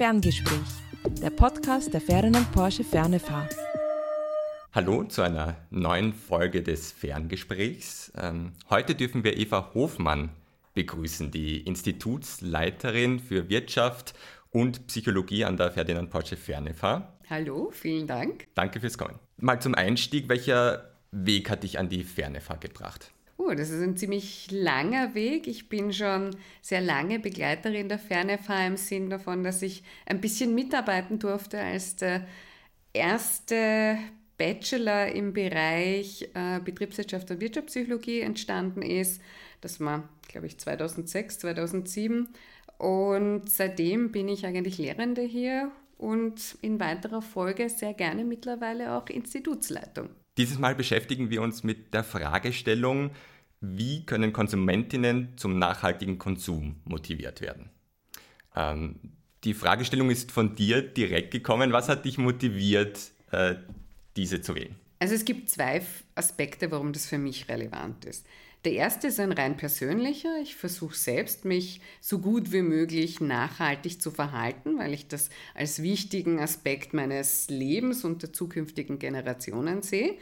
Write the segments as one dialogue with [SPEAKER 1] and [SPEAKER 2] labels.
[SPEAKER 1] Ferngespräch, der Podcast der Ferdinand Porsche Fernefahr.
[SPEAKER 2] Hallo zu einer neuen Folge des Ferngesprächs. Ähm, heute dürfen wir Eva Hofmann begrüßen, die Institutsleiterin für Wirtschaft und Psychologie an der Ferdinand Porsche Fernefahr.
[SPEAKER 3] Hallo, vielen Dank.
[SPEAKER 2] Danke fürs Kommen. Mal zum Einstieg, welcher Weg hat dich an die Fernefahr gebracht?
[SPEAKER 3] Oh, das ist ein ziemlich langer Weg. Ich bin schon sehr lange Begleiterin der Fernefahr im Sinn davon, dass ich ein bisschen mitarbeiten durfte, als der erste Bachelor im Bereich äh, Betriebswirtschaft und Wirtschaftspsychologie entstanden ist. Das war, glaube ich, 2006, 2007. Und seitdem bin ich eigentlich Lehrende hier und in weiterer Folge sehr gerne mittlerweile auch Institutsleitung.
[SPEAKER 2] Dieses Mal beschäftigen wir uns mit der Fragestellung, wie können Konsumentinnen zum nachhaltigen Konsum motiviert werden? Ähm, die Fragestellung ist von dir direkt gekommen. Was hat dich motiviert, äh, diese zu wählen?
[SPEAKER 3] Also es gibt zwei Aspekte, warum das für mich relevant ist. Der erste ist ein rein persönlicher. Ich versuche selbst, mich so gut wie möglich nachhaltig zu verhalten, weil ich das als wichtigen Aspekt meines Lebens und der zukünftigen Generationen sehe.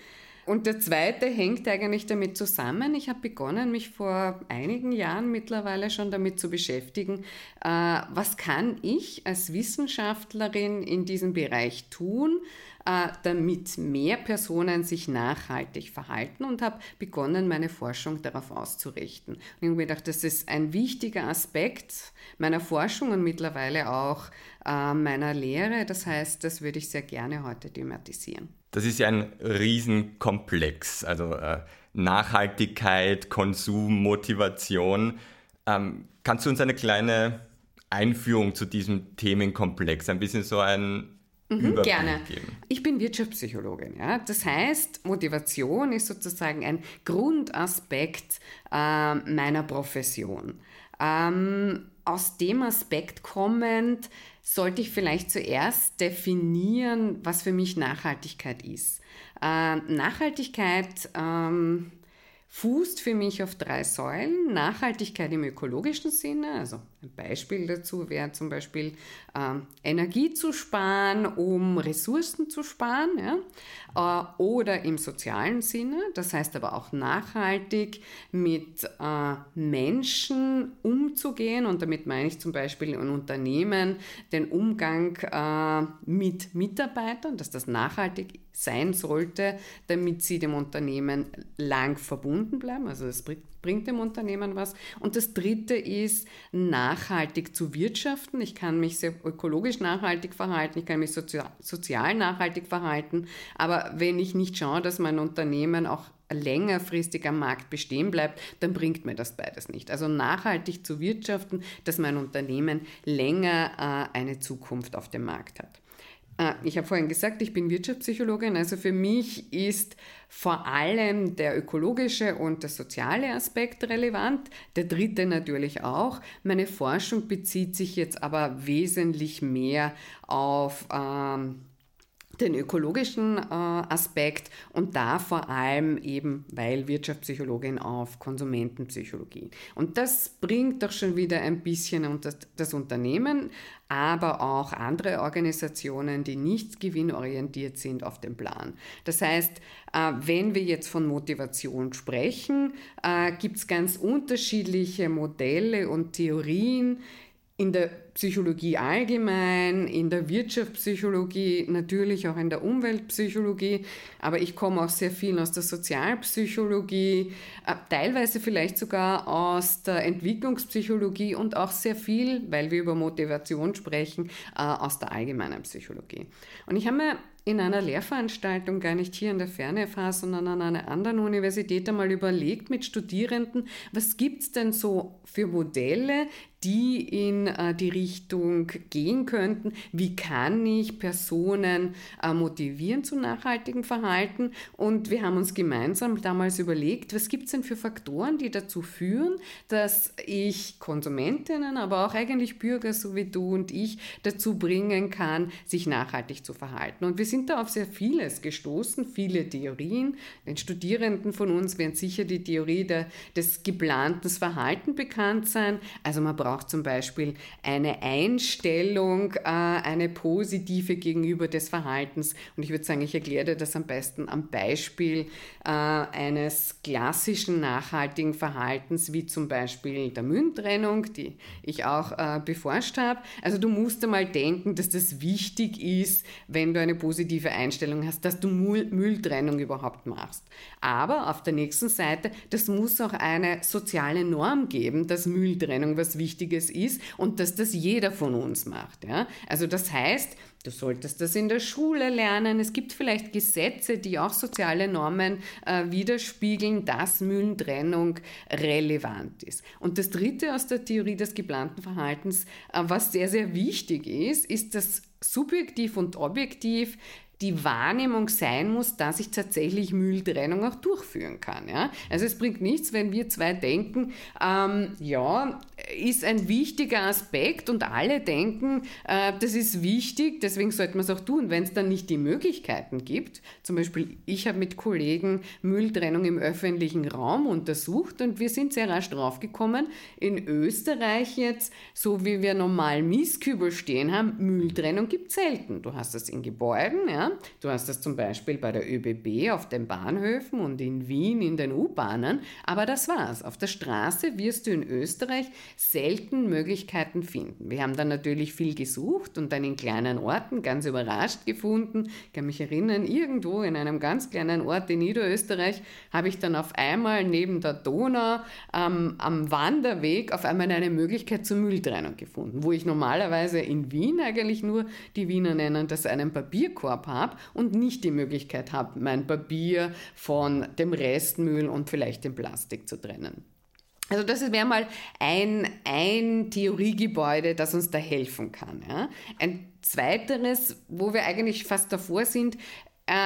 [SPEAKER 3] Und der zweite hängt eigentlich damit zusammen. Ich habe begonnen, mich vor einigen Jahren mittlerweile schon damit zu beschäftigen, äh, was kann ich als Wissenschaftlerin in diesem Bereich tun, äh, damit mehr Personen sich nachhaltig verhalten und habe begonnen, meine Forschung darauf auszurichten. Und ich habe mir gedacht, das ist ein wichtiger Aspekt meiner Forschung und mittlerweile auch äh, meiner Lehre. Das heißt, das würde ich sehr gerne heute thematisieren.
[SPEAKER 2] Das ist ja ein Riesenkomplex, also äh, Nachhaltigkeit, Konsum, Motivation. Ähm, kannst du uns eine kleine Einführung zu diesem Themenkomplex, ein bisschen so ein
[SPEAKER 3] Mhm, gerne. Geben. Ich bin Wirtschaftspsychologin. Ja? Das heißt, Motivation ist sozusagen ein Grundaspekt äh, meiner Profession. Ähm, aus dem Aspekt kommend sollte ich vielleicht zuerst definieren, was für mich Nachhaltigkeit ist. Äh, Nachhaltigkeit ähm, fußt für mich auf drei Säulen. Nachhaltigkeit im ökologischen Sinne, also ein Beispiel dazu wäre zum Beispiel äh, Energie zu sparen, um Ressourcen zu sparen, ja? äh, oder im sozialen Sinne, das heißt aber auch nachhaltig mit äh, Menschen umzugehen und damit meine ich zum Beispiel in Unternehmen den Umgang äh, mit Mitarbeitern, dass das nachhaltig sein sollte, damit sie dem Unternehmen lang verbunden bleiben, also das bringt dem Unternehmen was. Und das Dritte ist, nachhaltig zu wirtschaften. Ich kann mich sehr ökologisch nachhaltig verhalten, ich kann mich sozial, sozial nachhaltig verhalten, aber wenn ich nicht schaue, dass mein Unternehmen auch längerfristig am Markt bestehen bleibt, dann bringt mir das beides nicht. Also nachhaltig zu wirtschaften, dass mein Unternehmen länger äh, eine Zukunft auf dem Markt hat. Äh, ich habe vorhin gesagt, ich bin Wirtschaftspsychologin, also für mich ist vor allem der ökologische und der soziale Aspekt relevant, der dritte natürlich auch. Meine Forschung bezieht sich jetzt aber wesentlich mehr auf ähm, den ökologischen äh, Aspekt und da vor allem eben, weil Wirtschaftspsychologin auf Konsumentenpsychologie. Und das bringt doch schon wieder ein bisschen unter das Unternehmen, aber auch andere Organisationen, die nicht gewinnorientiert sind, auf den Plan. Das heißt, äh, wenn wir jetzt von Motivation sprechen, äh, gibt es ganz unterschiedliche Modelle und Theorien, in der Psychologie allgemein, in der Wirtschaftspsychologie, natürlich auch in der Umweltpsychologie, aber ich komme auch sehr viel aus der Sozialpsychologie, äh, teilweise vielleicht sogar aus der Entwicklungspsychologie und auch sehr viel, weil wir über Motivation sprechen, äh, aus der allgemeinen Psychologie. Und ich habe mir in einer Lehrveranstaltung, gar nicht hier in der Ferne sondern an einer anderen Universität einmal überlegt mit Studierenden, was gibt es denn so für Modelle, die in äh, die Richtung gehen könnten. Wie kann ich Personen äh, motivieren zu nachhaltigem Verhalten? Und wir haben uns gemeinsam damals überlegt, was gibt es denn für Faktoren, die dazu führen, dass ich Konsumentinnen, aber auch eigentlich Bürger so wie du und ich dazu bringen kann, sich nachhaltig zu verhalten. Und wir sind da auf sehr vieles gestoßen, viele Theorien. Den Studierenden von uns werden sicher die Theorie der, des geplanten Verhalten bekannt sein. Also man braucht braucht zum Beispiel eine Einstellung, äh, eine positive gegenüber des Verhaltens. Und ich würde sagen, ich erkläre dir das am besten am Beispiel äh, eines klassischen nachhaltigen Verhaltens, wie zum Beispiel der Mülltrennung, die ich auch äh, beforscht habe. Also du musst einmal denken, dass das wichtig ist, wenn du eine positive Einstellung hast, dass du Müll Mülltrennung überhaupt machst. Aber auf der nächsten Seite, das muss auch eine soziale Norm geben, dass Mülltrennung was Wichtiges ist und dass das jeder von uns macht. Ja? Also das heißt, Du solltest das in der Schule lernen. Es gibt vielleicht Gesetze, die auch soziale Normen äh, widerspiegeln, dass Mülltrennung relevant ist. Und das Dritte aus der Theorie des geplanten Verhaltens, äh, was sehr, sehr wichtig ist, ist, dass subjektiv und objektiv die Wahrnehmung sein muss, dass ich tatsächlich Mülltrennung auch durchführen kann. Ja? Also es bringt nichts, wenn wir zwei denken, ähm, ja, ist ein wichtiger Aspekt und alle denken, äh, das ist wichtig, deswegen sollte man es auch tun. Wenn es dann nicht die Möglichkeiten gibt, zum Beispiel ich habe mit Kollegen Mülltrennung im öffentlichen Raum untersucht und wir sind sehr rasch draufgekommen, in Österreich jetzt, so wie wir normal Mistkübel stehen haben, Mülltrennung gibt es selten. Du hast das in Gebäuden, ja, Du hast das zum Beispiel bei der ÖBB auf den Bahnhöfen und in Wien in den U-Bahnen, aber das war's. Auf der Straße wirst du in Österreich selten Möglichkeiten finden. Wir haben dann natürlich viel gesucht und dann in kleinen Orten ganz überrascht gefunden. Ich kann mich erinnern, irgendwo in einem ganz kleinen Ort in Niederösterreich habe ich dann auf einmal neben der Donau ähm, am Wanderweg auf einmal eine Möglichkeit zur Mülltrennung gefunden, wo ich normalerweise in Wien eigentlich nur, die Wiener nennen das einen Papierkorb habe habe und nicht die Möglichkeit habe, mein Papier von dem Restmüll und vielleicht dem Plastik zu trennen. Also das wäre mal ein, ein Theoriegebäude, das uns da helfen kann. Ja. Ein zweiteres, wo wir eigentlich fast davor sind,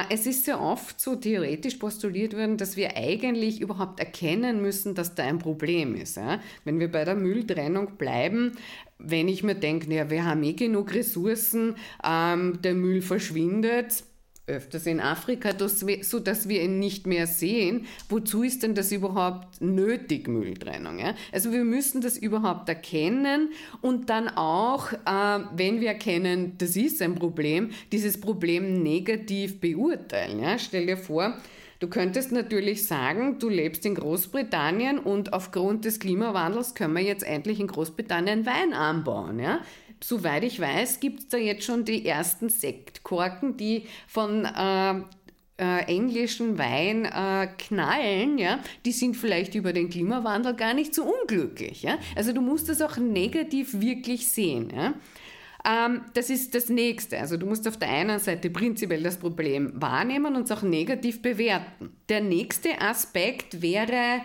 [SPEAKER 3] es ist sehr oft so theoretisch postuliert worden, dass wir eigentlich überhaupt erkennen müssen, dass da ein Problem ist. Wenn wir bei der Mülltrennung bleiben, wenn ich mir denke, ja, wir haben eh genug Ressourcen, ähm, der Müll verschwindet, öfters in Afrika, so dass wir ihn nicht mehr sehen. Wozu ist denn das überhaupt nötig, Mülltrennung? Ja? Also wir müssen das überhaupt erkennen und dann auch, äh, wenn wir erkennen, das ist ein Problem, dieses Problem negativ beurteilen. Ja? Stell dir vor, Du könntest natürlich sagen, du lebst in Großbritannien und aufgrund des Klimawandels können wir jetzt endlich in Großbritannien Wein anbauen. Ja? Soweit ich weiß, gibt es da jetzt schon die ersten Sektkorken, die von äh, äh, englischen Wein äh, knallen, ja, die sind vielleicht über den Klimawandel gar nicht so unglücklich. Ja? Also du musst das auch negativ wirklich sehen. Ja? Ähm, das ist das Nächste. Also du musst auf der einen Seite prinzipiell das Problem wahrnehmen und es auch negativ bewerten. Der nächste Aspekt wäre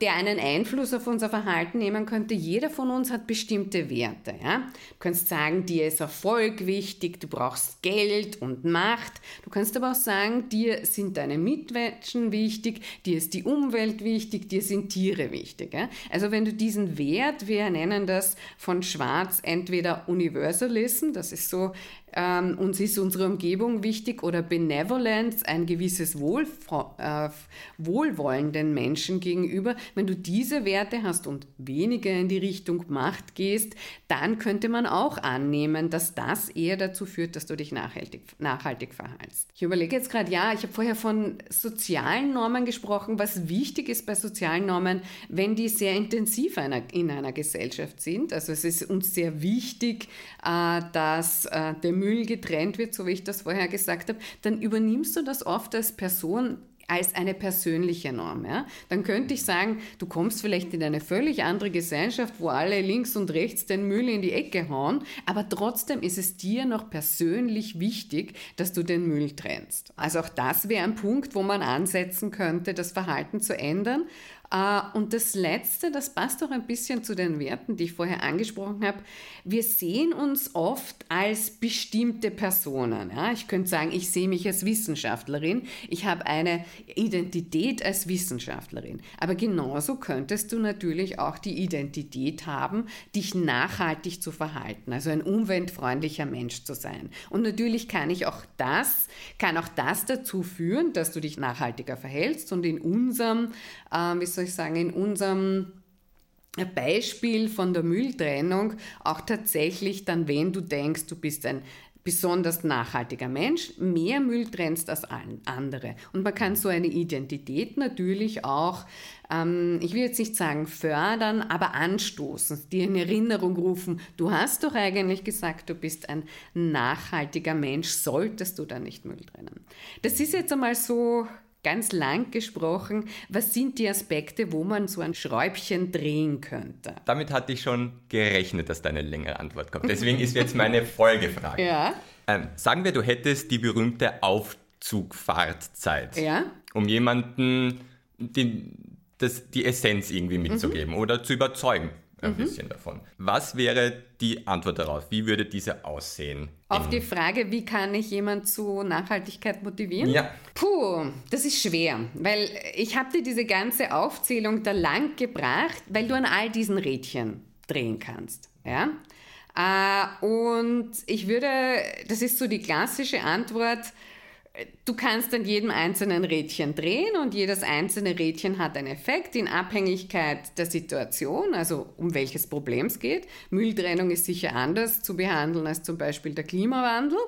[SPEAKER 3] der einen Einfluss auf unser Verhalten nehmen könnte. Jeder von uns hat bestimmte Werte. Ja? Du kannst sagen, dir ist Erfolg wichtig, du brauchst Geld und Macht. Du kannst aber auch sagen, dir sind deine Mitmenschen wichtig, dir ist die Umwelt wichtig, dir sind Tiere wichtig. Ja? Also wenn du diesen Wert, wir nennen das von Schwarz entweder Universalism, das ist so ähm, uns ist unsere Umgebung wichtig oder Benevolence, ein gewisses Wohl, äh, Wohlwollen den Menschen gegenüber. Wenn du diese Werte hast und weniger in die Richtung Macht gehst, dann könnte man auch annehmen, dass das eher dazu führt, dass du dich nachhaltig, nachhaltig verhaltst. Ich überlege jetzt gerade, ja, ich habe vorher von sozialen Normen gesprochen. Was wichtig ist bei sozialen Normen, wenn die sehr intensiv in einer Gesellschaft sind. Also es ist uns sehr wichtig, äh, dass äh, der Müll getrennt wird, so wie ich das vorher gesagt habe, dann übernimmst du das oft als Person als eine persönliche Norm. Ja? Dann könnte ich sagen, du kommst vielleicht in eine völlig andere Gesellschaft, wo alle links und rechts den Müll in die Ecke hauen, aber trotzdem ist es dir noch persönlich wichtig, dass du den Müll trennst. Also auch das wäre ein Punkt, wo man ansetzen könnte, das Verhalten zu ändern. Äh, und das Letzte, das passt auch ein bisschen zu den Werten, die ich vorher angesprochen habe. Wir sehen uns oft als bestimmte Personen. Ja? Ich könnte sagen, ich sehe mich als Wissenschaftlerin. Ich habe eine Identität als Wissenschaftlerin. Aber genauso könntest du natürlich auch die Identität haben, dich nachhaltig zu verhalten, also ein umweltfreundlicher Mensch zu sein. Und natürlich kann ich auch das, kann auch das dazu führen, dass du dich nachhaltiger verhältst und in unserem, wie soll ich sagen, in unserem Beispiel von der Mülltrennung auch tatsächlich dann, wenn du denkst, du bist ein besonders nachhaltiger Mensch, mehr Müll trennst als andere. Und man kann so eine Identität natürlich auch, ähm, ich will jetzt nicht sagen fördern, aber anstoßen, dir in Erinnerung rufen, du hast doch eigentlich gesagt, du bist ein nachhaltiger Mensch, solltest du da nicht Müll trennen. Das ist jetzt einmal so ganz lang gesprochen, was sind die Aspekte, wo man so ein Schräubchen drehen könnte?
[SPEAKER 2] Damit hatte ich schon gerechnet, dass da eine längere Antwort kommt. Deswegen ist jetzt meine Folgefrage.
[SPEAKER 3] Ja.
[SPEAKER 2] Ähm, sagen wir, du hättest die berühmte Aufzugfahrtzeit,
[SPEAKER 3] ja.
[SPEAKER 2] um jemanden die, das, die Essenz irgendwie mitzugeben mhm. oder zu überzeugen ein mhm. bisschen davon. Was wäre die Antwort darauf? Wie würde diese aussehen?
[SPEAKER 3] Auf die Frage, wie kann ich jemand zu Nachhaltigkeit motivieren?
[SPEAKER 2] Ja.
[SPEAKER 3] Puh, das ist schwer, weil ich habe dir diese ganze Aufzählung da lang gebracht, weil du an all diesen Rädchen drehen kannst. Ja? Äh, und ich würde, das ist so die klassische Antwort, Du kannst an jedem einzelnen Rädchen drehen und jedes einzelne Rädchen hat einen Effekt in Abhängigkeit der Situation, also um welches Problem es geht. Mülltrennung ist sicher anders zu behandeln als zum Beispiel der Klimawandel.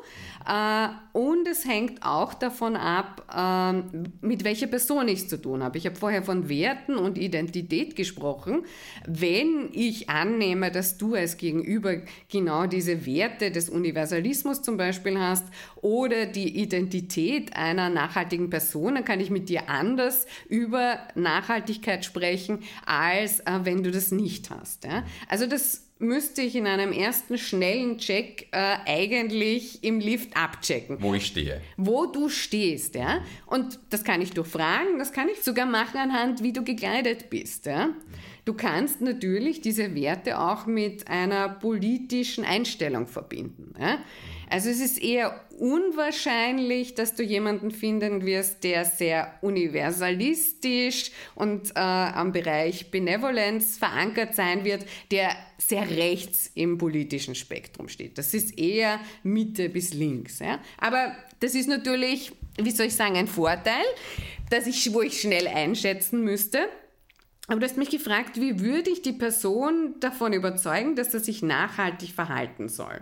[SPEAKER 3] Äh, und es hängt auch davon ab, ähm, mit welcher Person ich es zu tun habe. Ich habe vorher von Werten und Identität gesprochen. Wenn ich annehme, dass du als Gegenüber genau diese Werte des Universalismus zum Beispiel hast oder die Identität einer nachhaltigen Person, dann kann ich mit dir anders über Nachhaltigkeit sprechen, als äh, wenn du das nicht hast. Ja? Also das müsste ich in einem ersten schnellen Check äh, eigentlich im Lift abchecken.
[SPEAKER 2] Wo ich stehe.
[SPEAKER 3] Wo du stehst, ja. Und das kann ich durchfragen, das kann ich sogar machen anhand, wie du gekleidet bist, ja. Du kannst natürlich diese Werte auch mit einer politischen Einstellung verbinden. Ja? Also es ist eher unwahrscheinlich, dass du jemanden finden wirst, der sehr universalistisch und äh, am Bereich Benevolenz verankert sein wird, der sehr rechts im politischen Spektrum steht. Das ist eher Mitte bis links. Ja? Aber das ist natürlich, wie soll ich sagen, ein Vorteil, dass ich, wo ich schnell einschätzen müsste. Aber du hast mich gefragt, wie würde ich die Person davon überzeugen, dass er sich nachhaltig verhalten soll?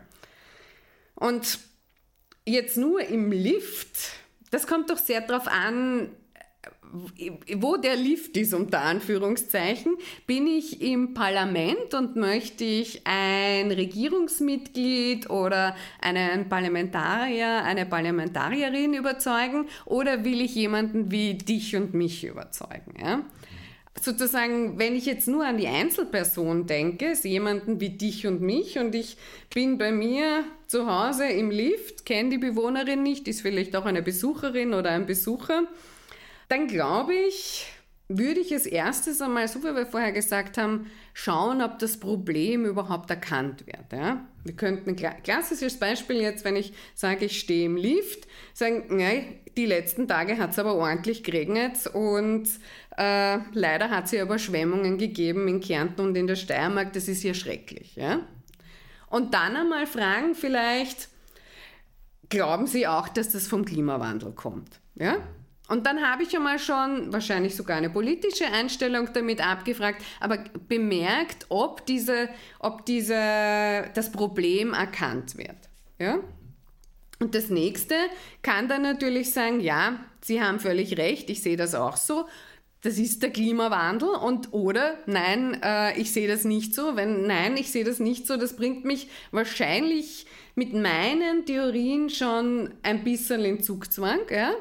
[SPEAKER 3] Und jetzt nur im Lift, das kommt doch sehr darauf an, wo der Lift ist, unter Anführungszeichen, bin ich im Parlament und möchte ich ein Regierungsmitglied oder einen Parlamentarier, eine Parlamentarierin überzeugen oder will ich jemanden wie dich und mich überzeugen? Ja? Sozusagen, wenn ich jetzt nur an die Einzelperson denke, ist jemanden wie dich und mich und ich bin bei mir zu Hause im Lift, kenne die Bewohnerin nicht, ist vielleicht auch eine Besucherin oder ein Besucher, dann glaube ich, würde ich als erstes einmal, so wie wir vorher gesagt haben, schauen, ob das Problem überhaupt erkannt wird. Ja? Wir könnten ein klassisches Beispiel jetzt, wenn ich sage, ich stehe im Lift, sagen, nein, die letzten Tage hat es aber ordentlich geregnet und äh, leider hat es ja Überschwemmungen gegeben in Kärnten und in der Steiermark, das ist ja schrecklich. Ja? Und dann einmal fragen vielleicht, glauben Sie auch, dass das vom Klimawandel kommt? Ja? Und dann habe ich einmal schon wahrscheinlich sogar eine politische Einstellung damit abgefragt, aber bemerkt, ob, diese, ob diese, das Problem erkannt wird. Ja? Und das nächste kann dann natürlich sagen, ja, Sie haben völlig recht, ich sehe das auch so. Das ist der Klimawandel und oder nein, äh, ich sehe das nicht so. Wenn nein, ich sehe das nicht so, das bringt mich wahrscheinlich mit meinen Theorien schon ein bisschen in Zugzwang. Ja?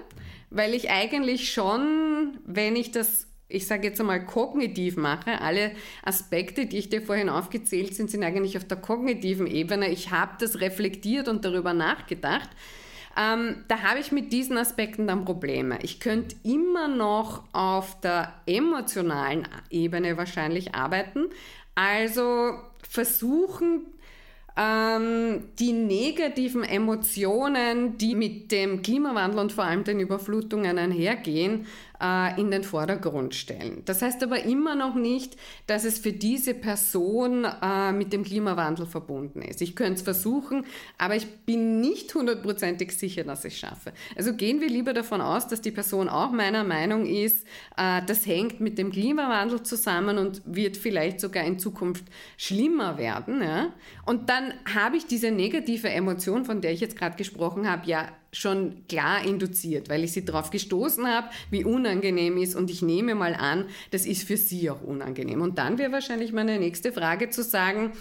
[SPEAKER 3] weil ich eigentlich schon, wenn ich das, ich sage jetzt einmal, kognitiv mache, alle Aspekte, die ich dir vorhin aufgezählt sind, sind eigentlich auf der kognitiven Ebene. Ich habe das reflektiert und darüber nachgedacht. Ähm, da habe ich mit diesen Aspekten dann Probleme. Ich könnte immer noch auf der emotionalen Ebene wahrscheinlich arbeiten. Also versuchen, ähm, die negativen Emotionen, die mit dem Klimawandel und vor allem den Überflutungen einhergehen, äh, in den Vordergrund stellen. Das heißt aber immer noch nicht, dass es für diese Person äh, mit dem Klimawandel verbunden ist. Ich könnte es versuchen, aber ich bin nicht hundertprozentig sicher, dass ich es schaffe. Also gehen wir lieber davon aus, dass die Person auch meiner Meinung ist, äh, das hängt mit dem Klimawandel zusammen und wird vielleicht sogar in Zukunft schlimmer werden. Ja? Und dann habe ich diese negative Emotion, von der ich jetzt gerade gesprochen habe, ja schon klar induziert, weil ich sie darauf gestoßen habe, wie unangenehm ist und ich nehme mal an, das ist für sie auch unangenehm. Und dann wäre wahrscheinlich meine nächste Frage zu sagen,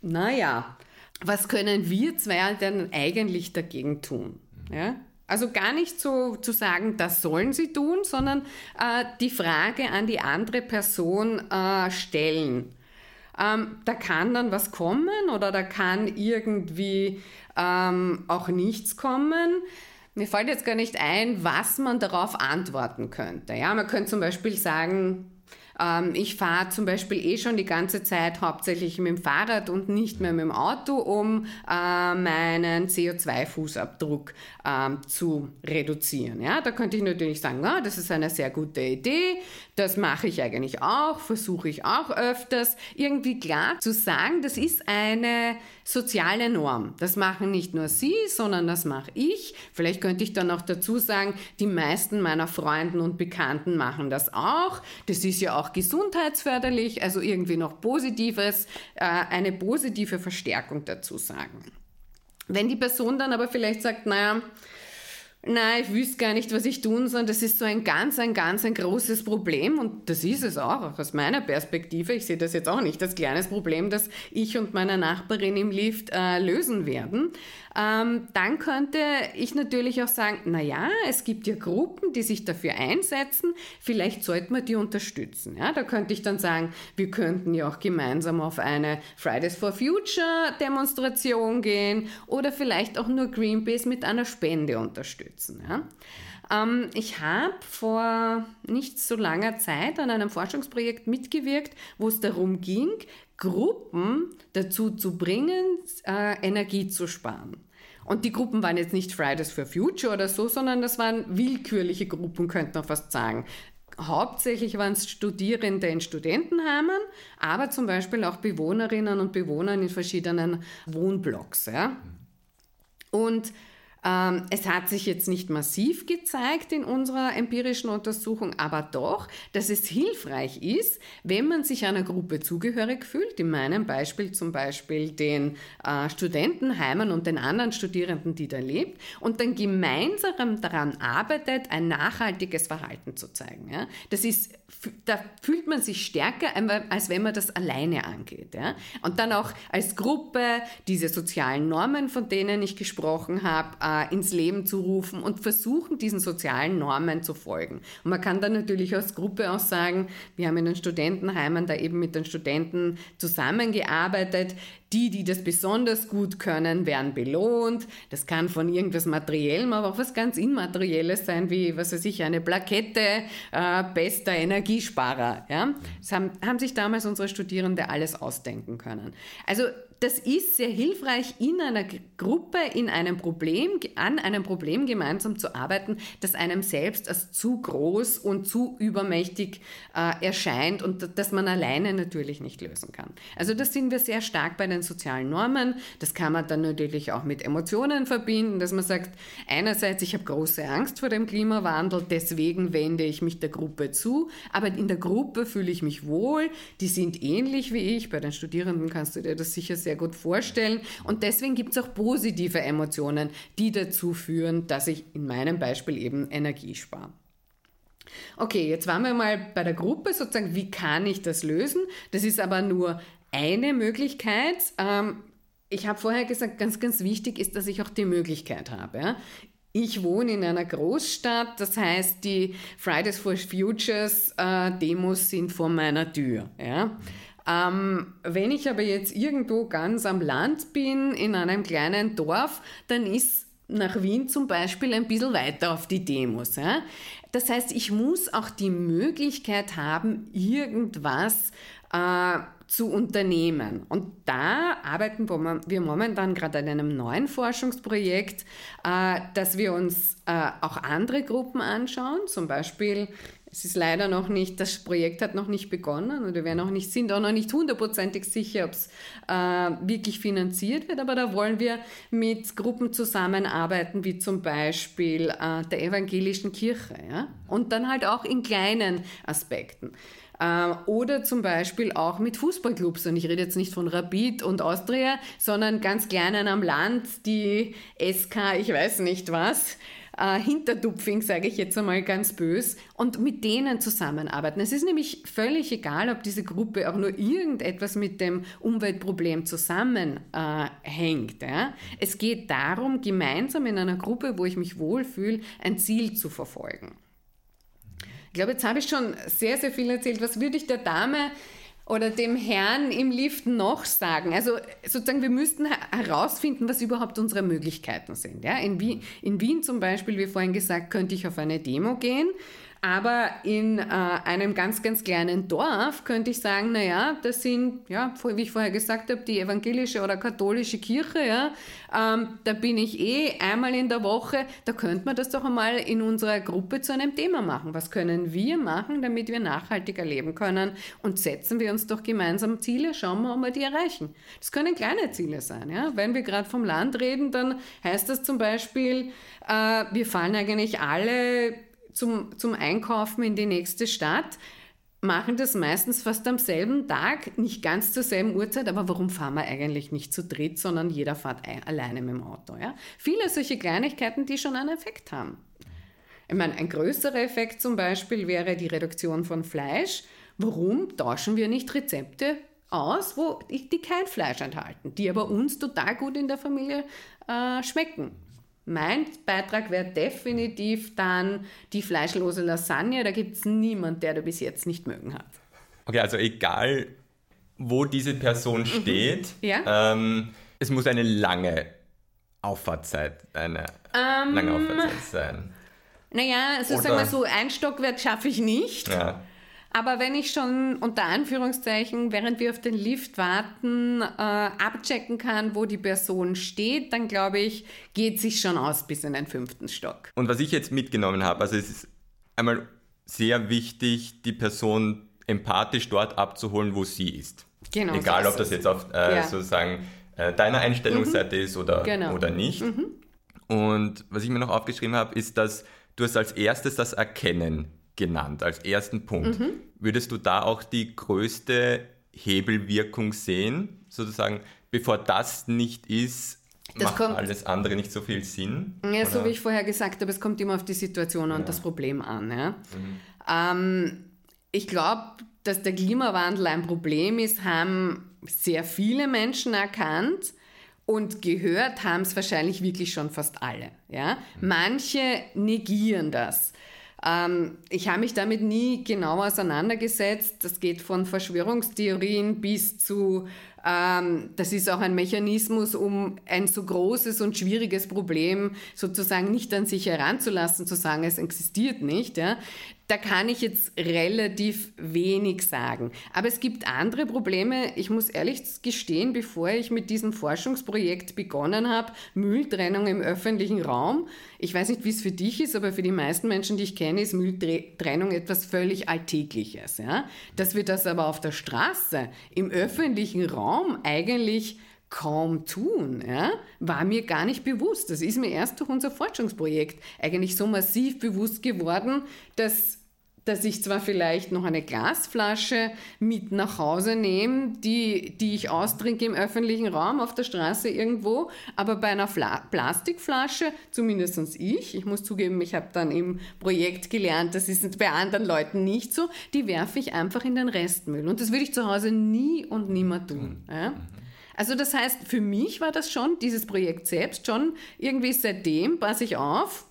[SPEAKER 3] naja, was können wir zwei denn eigentlich dagegen tun? Ja? Also gar nicht so zu sagen, das sollen sie tun, sondern äh, die Frage an die andere Person äh, stellen. Ähm, da kann dann was kommen oder da kann irgendwie ähm, auch nichts kommen. Mir fällt jetzt gar nicht ein, was man darauf antworten könnte. Ja, man könnte zum Beispiel sagen, ähm, ich fahre zum Beispiel eh schon die ganze Zeit hauptsächlich mit dem Fahrrad und nicht mehr mit dem Auto, um äh, meinen CO2-Fußabdruck ähm, zu reduzieren. Ja, da könnte ich natürlich sagen, ja, das ist eine sehr gute Idee, das mache ich eigentlich auch, versuche ich auch öfters. Irgendwie klar zu sagen, das ist eine soziale Norm. Das machen nicht nur Sie, sondern das mache ich. Vielleicht könnte ich dann auch dazu sagen, die meisten meiner Freunden und Bekannten machen das auch. Das ist ja auch gesundheitsförderlich, also irgendwie noch Positives, äh, eine positive Verstärkung dazu sagen. Wenn die Person dann aber vielleicht sagt, naja, Nein, ich wüsste gar nicht, was ich tun soll. Das ist so ein ganz, ein ganz, ein großes Problem und das ist es auch, auch aus meiner Perspektive. Ich sehe das jetzt auch nicht als kleines Problem, das ich und meine Nachbarin im Lift äh, lösen werden. Ähm, dann könnte ich natürlich auch sagen, na ja, es gibt ja Gruppen, die sich dafür einsetzen. Vielleicht sollte man die unterstützen. Ja, da könnte ich dann sagen, wir könnten ja auch gemeinsam auf eine Fridays for Future Demonstration gehen oder vielleicht auch nur Greenpeace mit einer Spende unterstützen. Ja. Ähm, ich habe vor nicht so langer Zeit an einem Forschungsprojekt mitgewirkt, wo es darum ging, Gruppen dazu zu bringen, äh, Energie zu sparen. Und die Gruppen waren jetzt nicht Fridays for Future oder so, sondern das waren willkürliche Gruppen, könnte man fast sagen. Hauptsächlich waren es Studierende in Studentenheimen, aber zum Beispiel auch Bewohnerinnen und Bewohner in verschiedenen Wohnblocks. Ja. Und es hat sich jetzt nicht massiv gezeigt in unserer empirischen Untersuchung, aber doch, dass es hilfreich ist, wenn man sich einer Gruppe zugehörig fühlt, in meinem Beispiel zum Beispiel den äh, Studentenheimen und den anderen Studierenden, die da lebt, und dann gemeinsam daran arbeitet, ein nachhaltiges Verhalten zu zeigen. Ja? Das ist, da fühlt man sich stärker, als wenn man das alleine angeht. Ja? Und dann auch als Gruppe diese sozialen Normen, von denen ich gesprochen habe, äh, ins Leben zu rufen und versuchen, diesen sozialen Normen zu folgen. Und man kann dann natürlich als Gruppe auch sagen, wir haben in den Studentenheimen da eben mit den Studenten zusammengearbeitet, die, die das besonders gut können, werden belohnt. Das kann von irgendwas Materiellem, aber auch was ganz Immaterielles sein, wie, was weiß ich, eine Plakette, äh, bester Energiesparer. Ja? Das haben, haben sich damals unsere Studierende alles ausdenken können. Also das ist sehr hilfreich, in einer Gruppe, in einem Problem, an einem Problem gemeinsam zu arbeiten, das einem selbst als zu groß und zu übermächtig äh, erscheint und das man alleine natürlich nicht lösen kann. Also das sind wir sehr stark bei den sozialen Normen. Das kann man dann natürlich auch mit Emotionen verbinden, dass man sagt, einerseits, ich habe große Angst vor dem Klimawandel, deswegen wende ich mich der Gruppe zu, aber in der Gruppe fühle ich mich wohl, die sind ähnlich wie ich, bei den Studierenden kannst du dir das sicher sehr sehr gut vorstellen. Und deswegen gibt es auch positive Emotionen, die dazu führen, dass ich in meinem Beispiel eben Energie spare. Okay, jetzt waren wir mal bei der Gruppe sozusagen, wie kann ich das lösen? Das ist aber nur eine Möglichkeit. Ähm, ich habe vorher gesagt, ganz, ganz wichtig ist, dass ich auch die Möglichkeit habe. Ich wohne in einer Großstadt, das heißt, die Fridays for Futures äh, Demos sind vor meiner Tür. Ja? Ähm, wenn ich aber jetzt irgendwo ganz am Land bin, in einem kleinen Dorf, dann ist nach Wien zum Beispiel ein bisschen weiter auf die Demos. Ja? Das heißt, ich muss auch die Möglichkeit haben, irgendwas äh, zu unternehmen. Und da arbeiten wir momentan gerade an einem neuen Forschungsprojekt, äh, dass wir uns äh, auch andere Gruppen anschauen, zum Beispiel Es ist leider noch nicht, das Projekt hat noch nicht begonnen und wir werden auch nicht, sind auch noch nicht hundertprozentig sicher, ob es äh, wirklich finanziert wird, aber da wollen wir mit Gruppen zusammenarbeiten, wie zum Beispiel äh, der evangelischen Kirche, ja? und dann halt auch in kleinen Aspekten. Äh, oder zum Beispiel auch mit Fußballclubs. Und ich rede jetzt nicht von Rapid und Austria, sondern ganz kleinen am Land, die SK, ich weiß nicht was äh, Hintertupfing, sage ich jetzt einmal ganz bös, und mit denen zusammenarbeiten. Es ist nämlich völlig egal, ob diese Gruppe auch nur irgendetwas mit dem Umweltproblem zusammenhängt. Äh, ja? Es geht darum, gemeinsam in einer Gruppe, wo ich mich wohlfühle, ein Ziel zu verfolgen. Ich glaube, jetzt habe ich schon sehr, sehr viel erzählt. Was würde ich der Dame oder dem Herrn im Lift noch sagen? Also sozusagen, wir müssten herausfinden, was überhaupt unsere Möglichkeiten sind. Ja? In, Wien, in Wien zum Beispiel, wie vorhin gesagt, könnte ich auf eine Demo gehen aber in äh, einem ganz, ganz kleinen Dorf könnte ich sagen, naja, das sind, ja, wie ich vorher gesagt habe, die evangelische oder katholische Kirche, ja, ähm, da bin ich eh einmal in der Woche, da könnte man das doch einmal in unserer Gruppe zu einem Thema machen. Was können wir machen, damit wir nachhaltiger leben können? Und setzen wir uns doch gemeinsam Ziele, schauen wir, ob wir die erreichen. Das können kleine Ziele sein, ja. Wenn wir gerade vom Land reden, dann heißt das zum Beispiel, äh, wir fahren eigentlich alle zum, zum Einkaufen in die nächste Stadt, machen das meistens fast am selben Tag, nicht ganz zur selben Uhrzeit, aber warum fahren wir eigentlich nicht zu dritt, sondern jeder fährt alleine mit dem Auto? Ja? Viele solche Kleinigkeiten, die schon einen Effekt haben. Ich meine, ein größerer Effekt zum Beispiel wäre die Reduktion von Fleisch. Warum tauschen wir nicht Rezepte aus, wo die, kein Fleisch enthalten, die aber uns total gut in der Familie äh, schmecken? Mein Beitrag wäre definitiv dann die fleischlose Lasagne. Da gibt es niemanden, der da bis jetzt nicht mögen hat.
[SPEAKER 2] Okay, also egal, wo diese Person mhm. steht, ja? ähm, es muss eine lange Auffahrtzeit, eine ähm, lange Auffahrtzeit sein.
[SPEAKER 3] Naja, also Oder, sagen wir so, ein Stockwerk schaffe ich nicht. Ja. Aber wenn ich schon unter Anführungszeichen, während wir auf den Lift warten, äh, abchecken kann, wo die Person steht, dann glaube ich, geht sich schon aus bis in den fünften Stock.
[SPEAKER 2] Und was ich jetzt mitgenommen habe, also es ist einmal sehr wichtig, die Person empathisch dort abzuholen, wo sie ist. Genau. Egal, so ob das jetzt auf äh, ja. sozusagen äh, deiner Einstellungsseite mhm. ist oder, genau. oder nicht. Mhm. Und was ich mir noch aufgeschrieben habe, ist, dass du es als erstes das Erkennen genannt als ersten Punkt. Mhm. Würdest du da auch die größte Hebelwirkung sehen, sozusagen, bevor das nicht ist, das macht kommt, alles andere nicht so viel Sinn?
[SPEAKER 3] Ja, oder? so wie ich vorher gesagt habe, es kommt immer auf die Situation und ja. das Problem an. Ja? Mhm. Ähm, ich glaube, dass der Klimawandel ein Problem ist, haben sehr viele Menschen erkannt. Und gehört haben es wahrscheinlich wirklich schon fast alle. Ja? Mhm. Manche negieren das. Ähm, ich habe mich damit nie genau auseinandergesetzt. Das geht von Verschwörungstheorien bis zu, ähm, das ist auch ein Mechanismus, um ein so großes und schwieriges Problem sozusagen nicht an sich heranzulassen, zu sagen, es existiert nicht. Ja da kann ich jetzt relativ wenig sagen. Aber es gibt andere Probleme. Ich muss ehrlich gestehen, bevor ich mit diesem Forschungsprojekt begonnen habe, Mülltrennung im öffentlichen Raum. Ich weiß nicht, wie es für dich ist, aber für die meisten Menschen, die ich kenne, ist Mülltrennung etwas völlig Alltägliches. Ja? Dass wir das aber auf der Straße, im öffentlichen Raum eigentlich kaum tun, ja, war mir gar nicht bewusst. Das ist mir erst durch unser Forschungsprojekt eigentlich so massiv bewusst geworden, dass dass ich zwar vielleicht noch eine Glasflasche mit nach Hause nehme, die, die ich austrinke im öffentlichen Raum auf der Straße irgendwo, aber bei einer Fla Plastikflasche, zumindest ich, ich muss zugeben, ich habe dann im Projekt gelernt, das ist bei anderen Leuten nicht so, die werfe ich einfach in den Restmüll. Und das würde ich zu Hause nie und nimmer tun. Ja? Also das heißt, für mich war das schon, dieses Projekt selbst schon irgendwie seitdem passe ich auf,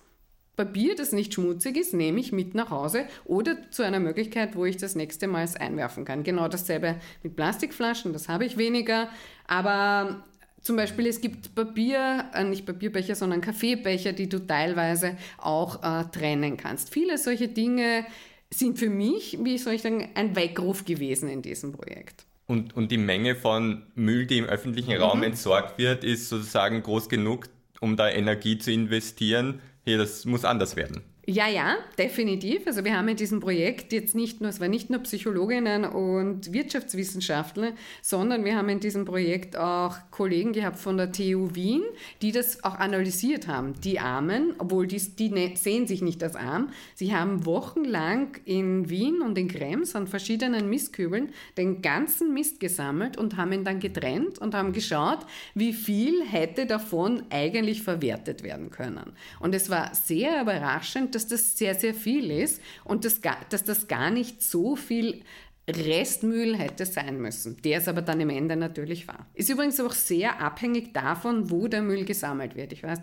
[SPEAKER 3] Papier, das nicht schmutzig ist, nehme ich mit nach Hause oder zu einer Möglichkeit, wo ich das nächste Mal es einwerfen kann. Genau dasselbe mit Plastikflaschen, das habe ich weniger. Aber zum Beispiel, es gibt Papier, äh, nicht Papierbecher, sondern Kaffeebecher, die du teilweise auch äh, trennen kannst. Viele solche Dinge sind für mich, wie soll ich sagen, ein Weckruf gewesen in diesem Projekt.
[SPEAKER 2] Und, und die Menge von Müll, die im öffentlichen Raum mhm. entsorgt wird, ist sozusagen groß genug, um da Energie zu investieren, hey, das muss anders werden.
[SPEAKER 3] Ja, ja, definitiv. Also wir haben in diesem Projekt jetzt nicht nur, es waren nicht nur Psychologinnen und Wirtschaftswissenschaftler, sondern wir haben in diesem Projekt auch Kollegen gehabt von der TU Wien, die das auch analysiert haben. Die Armen, obwohl die, die ne, sehen sich nicht als arm, sie haben wochenlang in Wien und in Krems an verschiedenen Mistkübeln den ganzen Mist gesammelt und haben ihn dann getrennt und haben geschaut, wie viel hätte davon eigentlich verwertet werden können. Und es war sehr überraschend, dass das sehr, sehr viel ist und das, dass das gar nicht so viel Restmüll hätte sein müssen, der es aber dann im Ende natürlich war. Ist übrigens auch sehr abhängig davon, wo der Müll gesammelt wird. Ich weiß,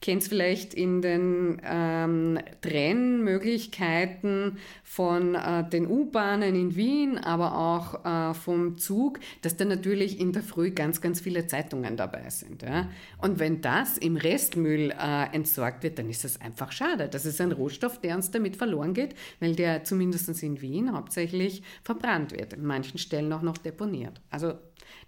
[SPEAKER 3] kennt es vielleicht in den ähm, Trennmöglichkeiten von äh, den U-Bahnen in Wien, aber auch äh, vom Zug, dass da natürlich in der Früh ganz, ganz viele Zeitungen dabei sind. Ja? Und wenn das im Restmüll äh, entsorgt wird, dann ist das einfach schade. Das ist ein Rohstoff, der uns damit verloren geht, weil der zumindest in Wien hauptsächlich verbrannt wird, in manchen Stellen auch noch deponiert. Also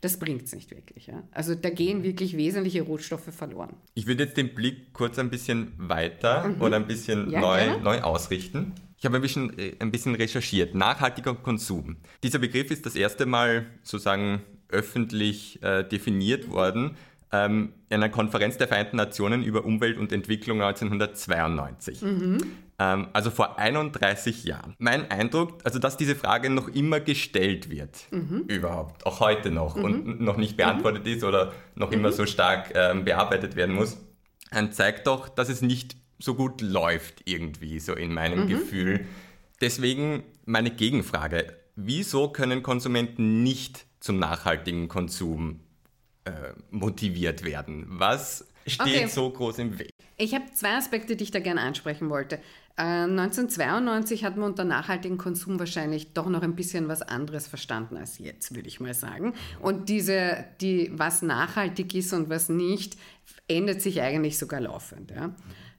[SPEAKER 3] das bringt es nicht wirklich. Ja? Also da gehen wirklich wesentliche Rohstoffe verloren.
[SPEAKER 2] Ich würde jetzt den Blick kurz ein bisschen weiter mhm. oder ein bisschen ja, neu, neu ausrichten. Ich habe ein bisschen, äh, ein bisschen recherchiert. Nachhaltiger Konsum. Dieser Begriff ist das erste Mal sozusagen öffentlich äh, definiert worden ähm, in einer Konferenz der Vereinten Nationen über Umwelt und Entwicklung 1992. Mhm. Ähm, also vor 31 Jahren. Mein Eindruck, also dass diese Frage noch immer gestellt wird, mhm. überhaupt, auch heute noch mhm. und noch nicht beantwortet ist oder noch immer mhm. so stark ähm, bearbeitet werden muss, ähm, zeigt doch, dass es nicht so gut läuft irgendwie, so in meinem mhm. Gefühl. Deswegen meine Gegenfrage. Wieso können Konsumenten nicht zum nachhaltigen Konsum äh, motiviert werden? Was steht okay. so groß im Weg?
[SPEAKER 3] Ich habe zwei Aspekte, die ich da gerne ansprechen wollte. Äh, 1992 hat man unter nachhaltigen Konsum wahrscheinlich doch noch ein bisschen was anderes verstanden als jetzt, würde ich mal sagen. Und diese, die, was nachhaltig ist und was nicht, ändert sich eigentlich sogar laufend. Ja?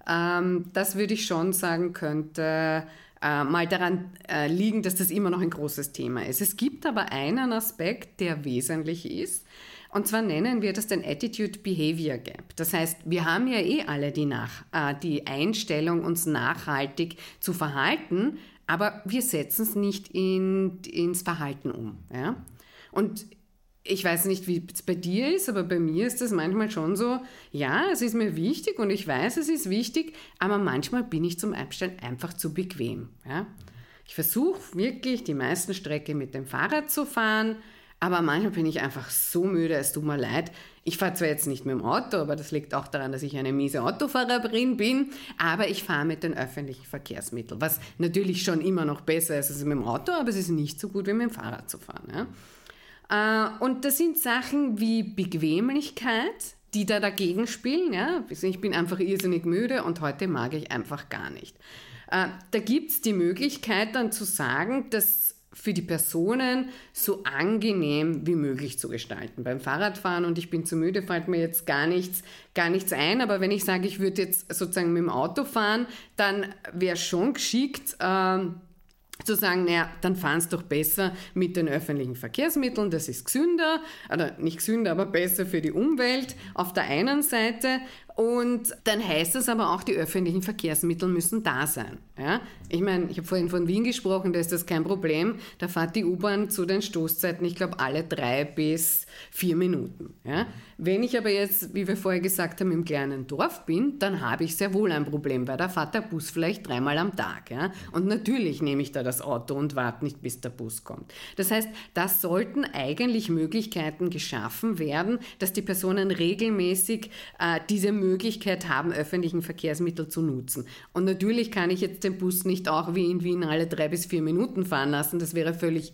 [SPEAKER 3] Ähm, das würde ich schon sagen, könnte äh, mal daran äh, liegen, dass das immer noch ein großes Thema ist. Es gibt aber einen Aspekt, der wesentlich ist. Und zwar nennen wir das den Attitude-Behavior Gap. Das heißt, wir haben ja eh alle die, Nach äh, die Einstellung, uns nachhaltig zu verhalten, aber wir setzen es nicht in, ins Verhalten um. Ja? Und ich weiß nicht, wie es bei dir ist, aber bei mir ist das manchmal schon so, ja, es ist mir wichtig und ich weiß, es ist wichtig, aber manchmal bin ich zum Einstellen einfach zu bequem. Ja? Ich versuche wirklich die meisten Strecke mit dem Fahrrad zu fahren, aber manchmal bin ich einfach so müde, es tut mir leid. Ich fahre zwar jetzt nicht mit dem Auto, aber das liegt auch daran, dass ich eine miese Autofahrerin bin, aber ich fahre mit den öffentlichen Verkehrsmitteln, was natürlich schon immer noch besser ist als mit dem Auto, aber es ist nicht so gut wie mit dem Fahrrad zu fahren. Ja? Äh, und das sind Sachen wie Bequemlichkeit, die da dagegen spielen. Ja? Ich bin einfach irrsinnig müde und heute mag ich einfach gar nicht. Äh, da gibt es die Möglichkeit dann zu sagen, dass für die Personen so angenehm wie möglich zu gestalten. Beim Fahrradfahren und ich bin zu müde, fällt mir jetzt gar nichts, gar nichts ein. Aber wenn ich sage, ich würde jetzt sozusagen mit dem Auto fahren, dann wäre schon geschickt, ähm, zu sagen, naja, dann fahren es doch besser mit den öffentlichen Verkehrsmitteln, das ist gesünder, oder nicht gesünder, aber besser für die Umwelt auf der einen Seite und dann heißt es aber auch, die öffentlichen Verkehrsmittel müssen da sein. Ja? Ich meine, ich habe vorhin von Wien gesprochen, da ist das kein Problem. Da fährt die U-Bahn zu den Stoßzeiten, ich glaube, alle drei bis vier Minuten. Ja? Wenn ich aber jetzt, wie wir vorher gesagt haben, im kleinen Dorf bin, dann habe ich sehr wohl ein Problem, weil da fährt der Bus vielleicht dreimal am Tag. Ja? Und natürlich nehme ich da das Auto und warte nicht, bis der Bus kommt. Das heißt, da sollten eigentlich Möglichkeiten geschaffen werden, dass die Personen regelmäßig äh, diese Möglichkeit haben, öffentlichen Verkehrsmittel zu nutzen. Und natürlich kann ich jetzt den Bus nicht auch wie in Wien alle drei bis vier Minuten fahren lassen. Das wäre völlig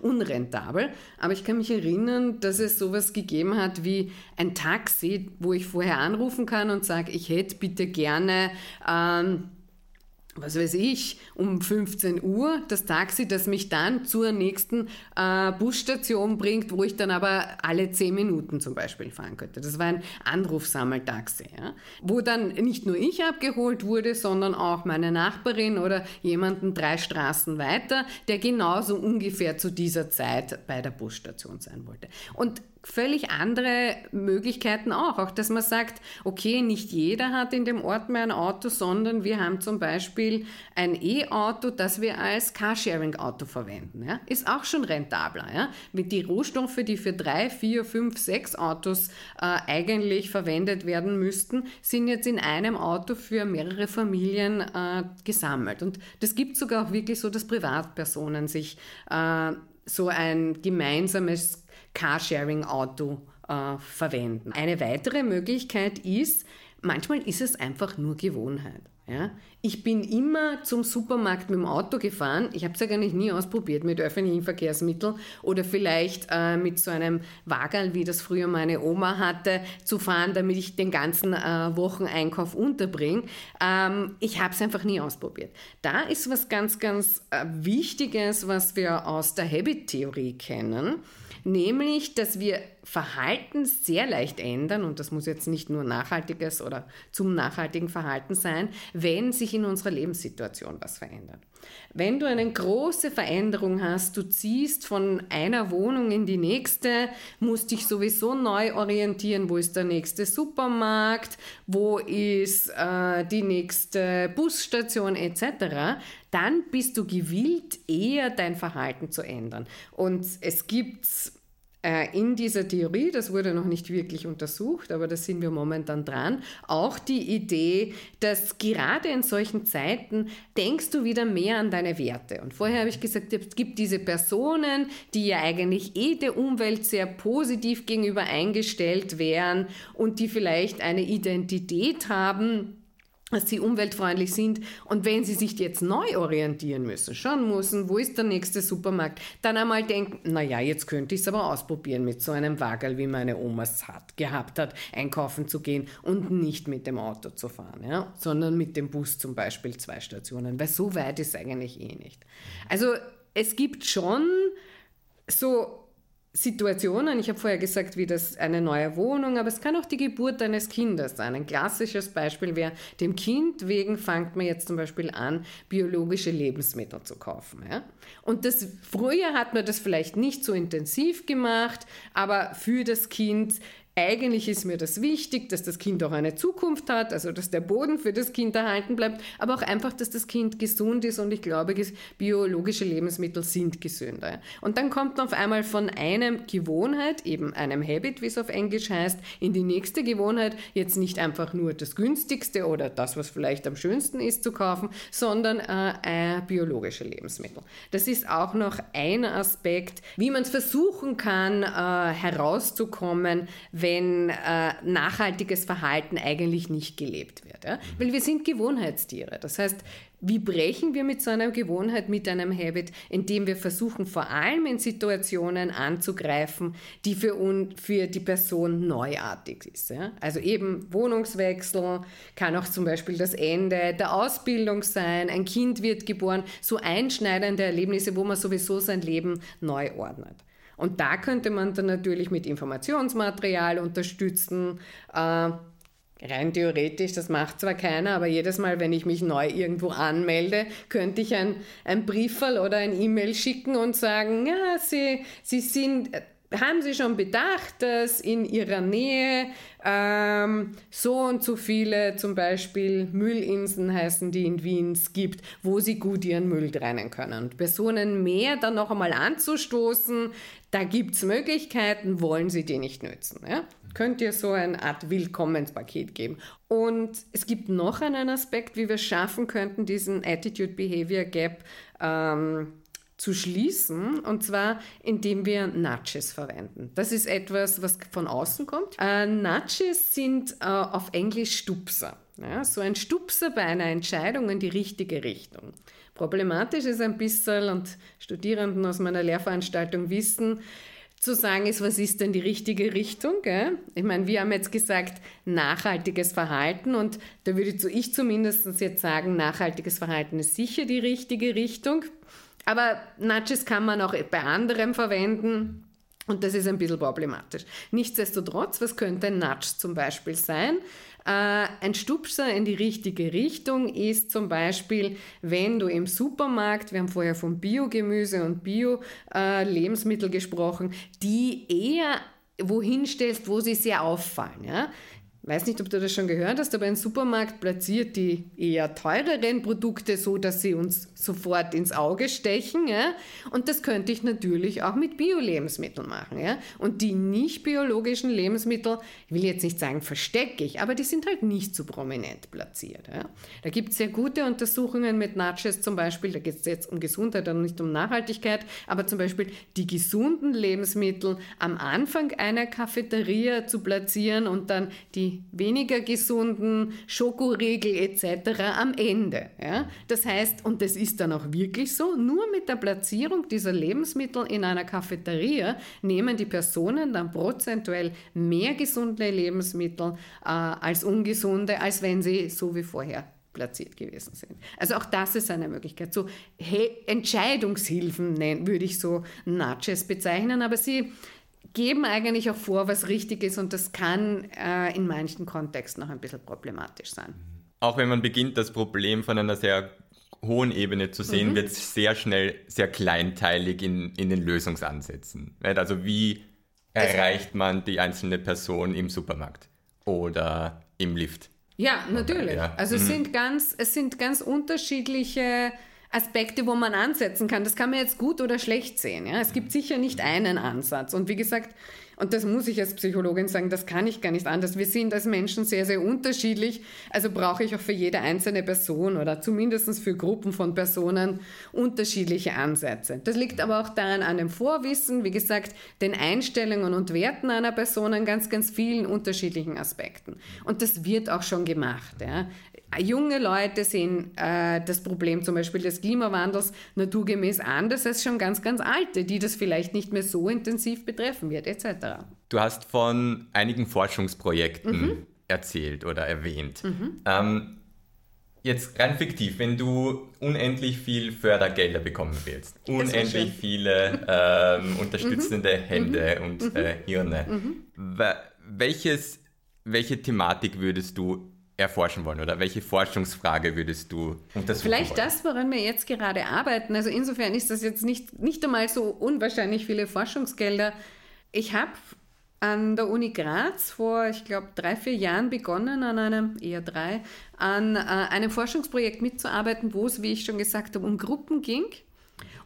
[SPEAKER 3] unrentabel. Aber ich kann mich erinnern, dass es sowas gegeben hat wie ein Taxi, wo ich vorher anrufen kann und sage, ich hätte bitte gerne ähm, was weiß ich, um 15 Uhr das Taxi, das mich dann zur nächsten äh, Busstation bringt, wo ich dann aber alle 10 Minuten zum Beispiel fahren könnte. Das war ein Anrufsammeltaxi, ja? wo dann nicht nur ich abgeholt wurde, sondern auch meine Nachbarin oder jemanden drei Straßen weiter, der genauso ungefähr zu dieser Zeit bei der Busstation sein wollte. Und völlig andere Möglichkeiten auch. Auch, dass man sagt, okay, nicht jeder hat in dem Ort mehr ein Auto, sondern wir haben zum Beispiel ein E-Auto, das wir als Carsharing-Auto verwenden. Ja? Ist auch schon rentabler. Ja? Mit die Rohstoffe, die für drei, vier, fünf, sechs Autos äh, eigentlich verwendet werden müssten, sind jetzt in einem Auto für mehrere Familien äh, gesammelt. Und das gibt sogar auch wirklich so, dass Privatpersonen sich äh, so ein gemeinsames Carsharing-Auto äh, verwenden. Eine weitere Möglichkeit ist, manchmal ist es einfach nur Gewohnheit. Ja? Ich bin immer zum Supermarkt mit dem Auto gefahren. Ich habe es ja gar nicht nie ausprobiert mit öffentlichen Verkehrsmitteln oder vielleicht äh, mit so einem Wagen, wie das früher meine Oma hatte, zu fahren, damit ich den ganzen äh, Wocheneinkauf unterbringe. Ähm, ich habe es einfach nie ausprobiert. Da ist was ganz, ganz äh, Wichtiges, was wir aus der Habit-Theorie kennen nämlich, dass wir Verhalten sehr leicht ändern, und das muss jetzt nicht nur nachhaltiges oder zum nachhaltigen Verhalten sein, wenn sich in unserer Lebenssituation was verändert. Wenn du eine große Veränderung hast, du ziehst von einer Wohnung in die nächste, musst dich sowieso neu orientieren, wo ist der nächste Supermarkt, wo ist äh, die nächste Busstation etc., dann bist du gewillt, eher dein Verhalten zu ändern. Und es gibt in dieser Theorie, das wurde noch nicht wirklich untersucht, aber da sind wir momentan dran, auch die Idee, dass gerade in solchen Zeiten denkst du wieder mehr an deine Werte. Und vorher habe ich gesagt, es gibt diese Personen, die ja eigentlich eh der Umwelt sehr positiv gegenüber eingestellt wären und die vielleicht eine Identität haben, dass sie umweltfreundlich sind. Und wenn sie sich jetzt neu orientieren müssen, schauen müssen, wo ist der nächste Supermarkt, dann einmal denken, naja, jetzt könnte ich es aber ausprobieren mit so einem Wagel, wie meine Oma es hat, gehabt hat, einkaufen zu gehen und nicht mit dem Auto zu fahren, ja? sondern mit dem Bus zum Beispiel zwei Stationen, weil so weit ist eigentlich eh nicht. Also es gibt schon so Situationen, ich habe vorher gesagt, wie das eine neue Wohnung, aber es kann auch die Geburt eines Kindes sein. Ein klassisches Beispiel wäre, dem Kind wegen fängt man jetzt zum Beispiel an, biologische Lebensmittel zu kaufen. Ja? Und das, früher hat man das vielleicht nicht so intensiv gemacht, aber für das Kind eigentlich ist mir das wichtig, dass das Kind auch eine Zukunft hat, also dass der Boden für das Kind erhalten bleibt, aber auch einfach, dass das Kind gesund ist und ich glaube, biologische Lebensmittel sind gesünder. Und dann kommt man auf einmal von einer Gewohnheit, eben einem Habit, wie es auf Englisch heißt, in die nächste Gewohnheit, jetzt nicht einfach nur das günstigste oder das, was vielleicht am schönsten ist zu kaufen, sondern äh, biologische Lebensmittel. Das ist auch noch ein Aspekt, wie man es versuchen kann, äh, herauszukommen, wenn äh, nachhaltiges Verhalten eigentlich nicht gelebt wird. Ja? Weil wir sind Gewohnheitstiere. Das heißt, wie brechen wir mit so einer Gewohnheit, mit einem Habit, indem wir versuchen, vor allem in Situationen anzugreifen, die für, un, für die Person neuartig ist. Ja? Also eben Wohnungswechsel, kann auch zum Beispiel das Ende der Ausbildung sein, ein Kind wird geboren, so einschneidende Erlebnisse, wo man sowieso sein Leben neu ordnet. Und da könnte man dann natürlich mit Informationsmaterial unterstützen. Äh, rein theoretisch, das macht zwar keiner, aber jedes Mal, wenn ich mich neu irgendwo anmelde, könnte ich ein, ein Briefel oder ein E-Mail schicken und sagen, ja, Sie, Sie sind haben Sie schon bedacht, dass in Ihrer Nähe ähm, so und so viele zum Beispiel Müllinseln heißen, die in Wien gibt, wo Sie gut Ihren Müll trennen können? Und Personen mehr dann noch einmal anzustoßen, da gibt es Möglichkeiten, wollen Sie die nicht nützen. Ja? Könnt ihr so eine Art Willkommenspaket geben. Und es gibt noch einen Aspekt, wie wir schaffen könnten, diesen Attitude-Behavior Gap ähm, zu schließen, und zwar indem wir Nudges verwenden. Das ist etwas, was von außen kommt. Äh, Nudges sind äh, auf Englisch Stupser. Ja, so ein Stupser bei einer Entscheidung in die richtige Richtung. Problematisch ist ein bisschen, und Studierenden aus meiner Lehrveranstaltung wissen, zu sagen ist, was ist denn die richtige Richtung? Gell? Ich meine, wir haben jetzt gesagt, nachhaltiges Verhalten und da würde ich zumindest jetzt sagen, nachhaltiges Verhalten ist sicher die richtige Richtung. Aber Nudges kann man auch bei anderem verwenden. Und das ist ein bisschen problematisch. Nichtsdestotrotz, was könnte ein Nudge zum Beispiel sein? Äh, ein Stupser in die richtige Richtung ist zum Beispiel, wenn du im Supermarkt, wir haben vorher von Biogemüse und Bio-Lebensmittel äh, gesprochen, die eher wohin stellst, wo sie sehr auffallen. Ja? Weiß nicht, ob du das schon gehört hast, aber ein Supermarkt platziert die eher teureren Produkte so, dass sie uns sofort ins Auge stechen. Ja? Und das könnte ich natürlich auch mit Bio-Lebensmitteln machen. Ja? Und die nicht biologischen Lebensmittel, ich will jetzt nicht sagen verstecke ich, aber die sind halt nicht so prominent platziert. Ja? Da gibt es sehr gute Untersuchungen mit Natchez zum Beispiel, da geht es jetzt um Gesundheit und nicht um Nachhaltigkeit, aber zum Beispiel die gesunden Lebensmittel am Anfang einer Cafeteria zu platzieren und dann die weniger gesunden Schokoriegel etc. am Ende. Ja? Das heißt, und das ist dann auch wirklich so, nur mit der Platzierung dieser Lebensmittel in einer Cafeteria nehmen die Personen dann prozentuell mehr gesunde Lebensmittel äh, als ungesunde, als wenn sie so wie vorher platziert gewesen sind. Also auch das ist eine Möglichkeit. So hey, Entscheidungshilfen würde ich so Nudges bezeichnen, aber sie geben eigentlich auch vor, was richtig ist und das kann äh, in manchen Kontexten noch ein bisschen problematisch sein.
[SPEAKER 2] Auch wenn man beginnt, das Problem von einer sehr hohen Ebene zu sehen, mhm. wird es sehr schnell sehr kleinteilig in, in den Lösungsansätzen. Also wie erreicht man die einzelne Person im Supermarkt oder im Lift?
[SPEAKER 3] Ja, natürlich. Ja. Also mhm. es, sind ganz, es sind ganz unterschiedliche Aspekte, wo man ansetzen kann. Das kann man jetzt gut oder schlecht sehen. Ja? Es gibt sicher nicht einen Ansatz. Und wie gesagt, und das muss ich als Psychologin sagen, das kann ich gar nicht anders. Wir sind als Menschen sehr, sehr unterschiedlich. Also brauche ich auch für jede einzelne Person oder zumindest für Gruppen von Personen unterschiedliche Ansätze. Das liegt aber auch daran an dem Vorwissen, wie gesagt, den Einstellungen und Werten einer Person an ganz, ganz vielen unterschiedlichen Aspekten. Und das wird auch schon gemacht. Ja junge Leute sehen äh, das Problem zum Beispiel des Klimawandels naturgemäß anders als schon ganz, ganz alte, die das vielleicht nicht mehr so intensiv betreffen wird, etc.
[SPEAKER 2] Du hast von einigen Forschungsprojekten mhm. erzählt oder erwähnt. Mhm. Ähm, jetzt rein fiktiv, wenn du unendlich viel Fördergelder bekommen willst, unendlich viele ähm, unterstützende mhm. Hände mhm. und äh, Hirne, mhm. welches, welche Thematik würdest du erforschen wollen oder welche Forschungsfrage würdest du untersuchen
[SPEAKER 3] Vielleicht
[SPEAKER 2] wollen?
[SPEAKER 3] das, woran wir jetzt gerade arbeiten. Also insofern ist das jetzt nicht, nicht einmal so unwahrscheinlich viele Forschungsgelder. Ich habe an der Uni Graz vor, ich glaube, drei, vier Jahren begonnen, an einem, eher drei, an äh, einem Forschungsprojekt mitzuarbeiten, wo es, wie ich schon gesagt habe, um Gruppen ging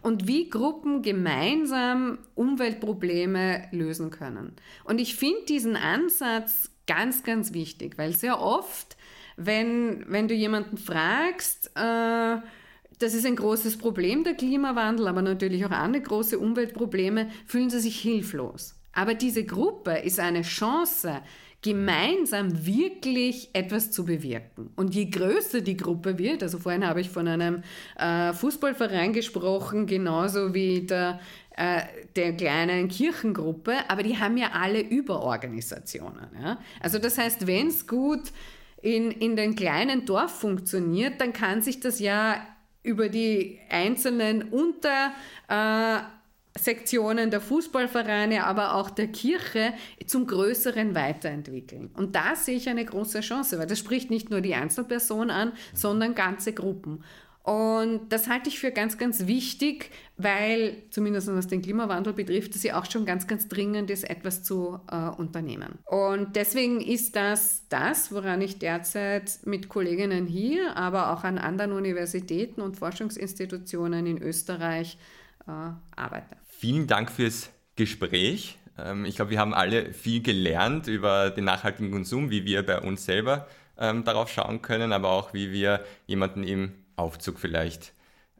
[SPEAKER 3] und wie Gruppen gemeinsam Umweltprobleme lösen können. Und ich finde diesen Ansatz ganz, ganz wichtig, weil sehr oft wenn, wenn du jemanden fragst, äh, das ist ein großes Problem, der Klimawandel, aber natürlich auch andere große Umweltprobleme, fühlen sie sich hilflos. Aber diese Gruppe ist eine Chance, gemeinsam wirklich etwas zu bewirken. Und je größer die Gruppe wird, also vorhin habe ich von einem äh, Fußballverein gesprochen, genauso wie der, äh, der kleinen Kirchengruppe, aber die haben ja alle Überorganisationen. Ja? Also das heißt, wenn es gut in, in den kleinen Dorf funktioniert, dann kann sich das ja über die einzelnen Untersektionen äh, der Fußballvereine, aber auch der Kirche zum Größeren weiterentwickeln. Und da sehe ich eine große Chance, weil das spricht nicht nur die Einzelperson an, sondern ganze Gruppen. Und das halte ich für ganz, ganz wichtig, weil, zumindest was den Klimawandel betrifft, es ja auch schon ganz, ganz dringend ist, etwas zu äh, unternehmen. Und deswegen ist das das, woran ich derzeit mit Kolleginnen hier, aber auch an anderen Universitäten und Forschungsinstitutionen in Österreich äh, arbeite.
[SPEAKER 2] Vielen Dank fürs Gespräch. Ähm, ich glaube, wir haben alle viel gelernt über den nachhaltigen Konsum, wie wir bei uns selber ähm, darauf schauen können, aber auch wie wir jemanden im Aufzug vielleicht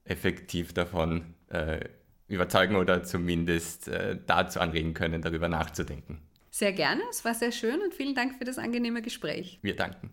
[SPEAKER 2] effektiv davon äh, überzeugen oder zumindest äh, dazu anregen können, darüber nachzudenken.
[SPEAKER 3] Sehr gerne, es war sehr schön und vielen Dank für das angenehme Gespräch.
[SPEAKER 2] Wir danken.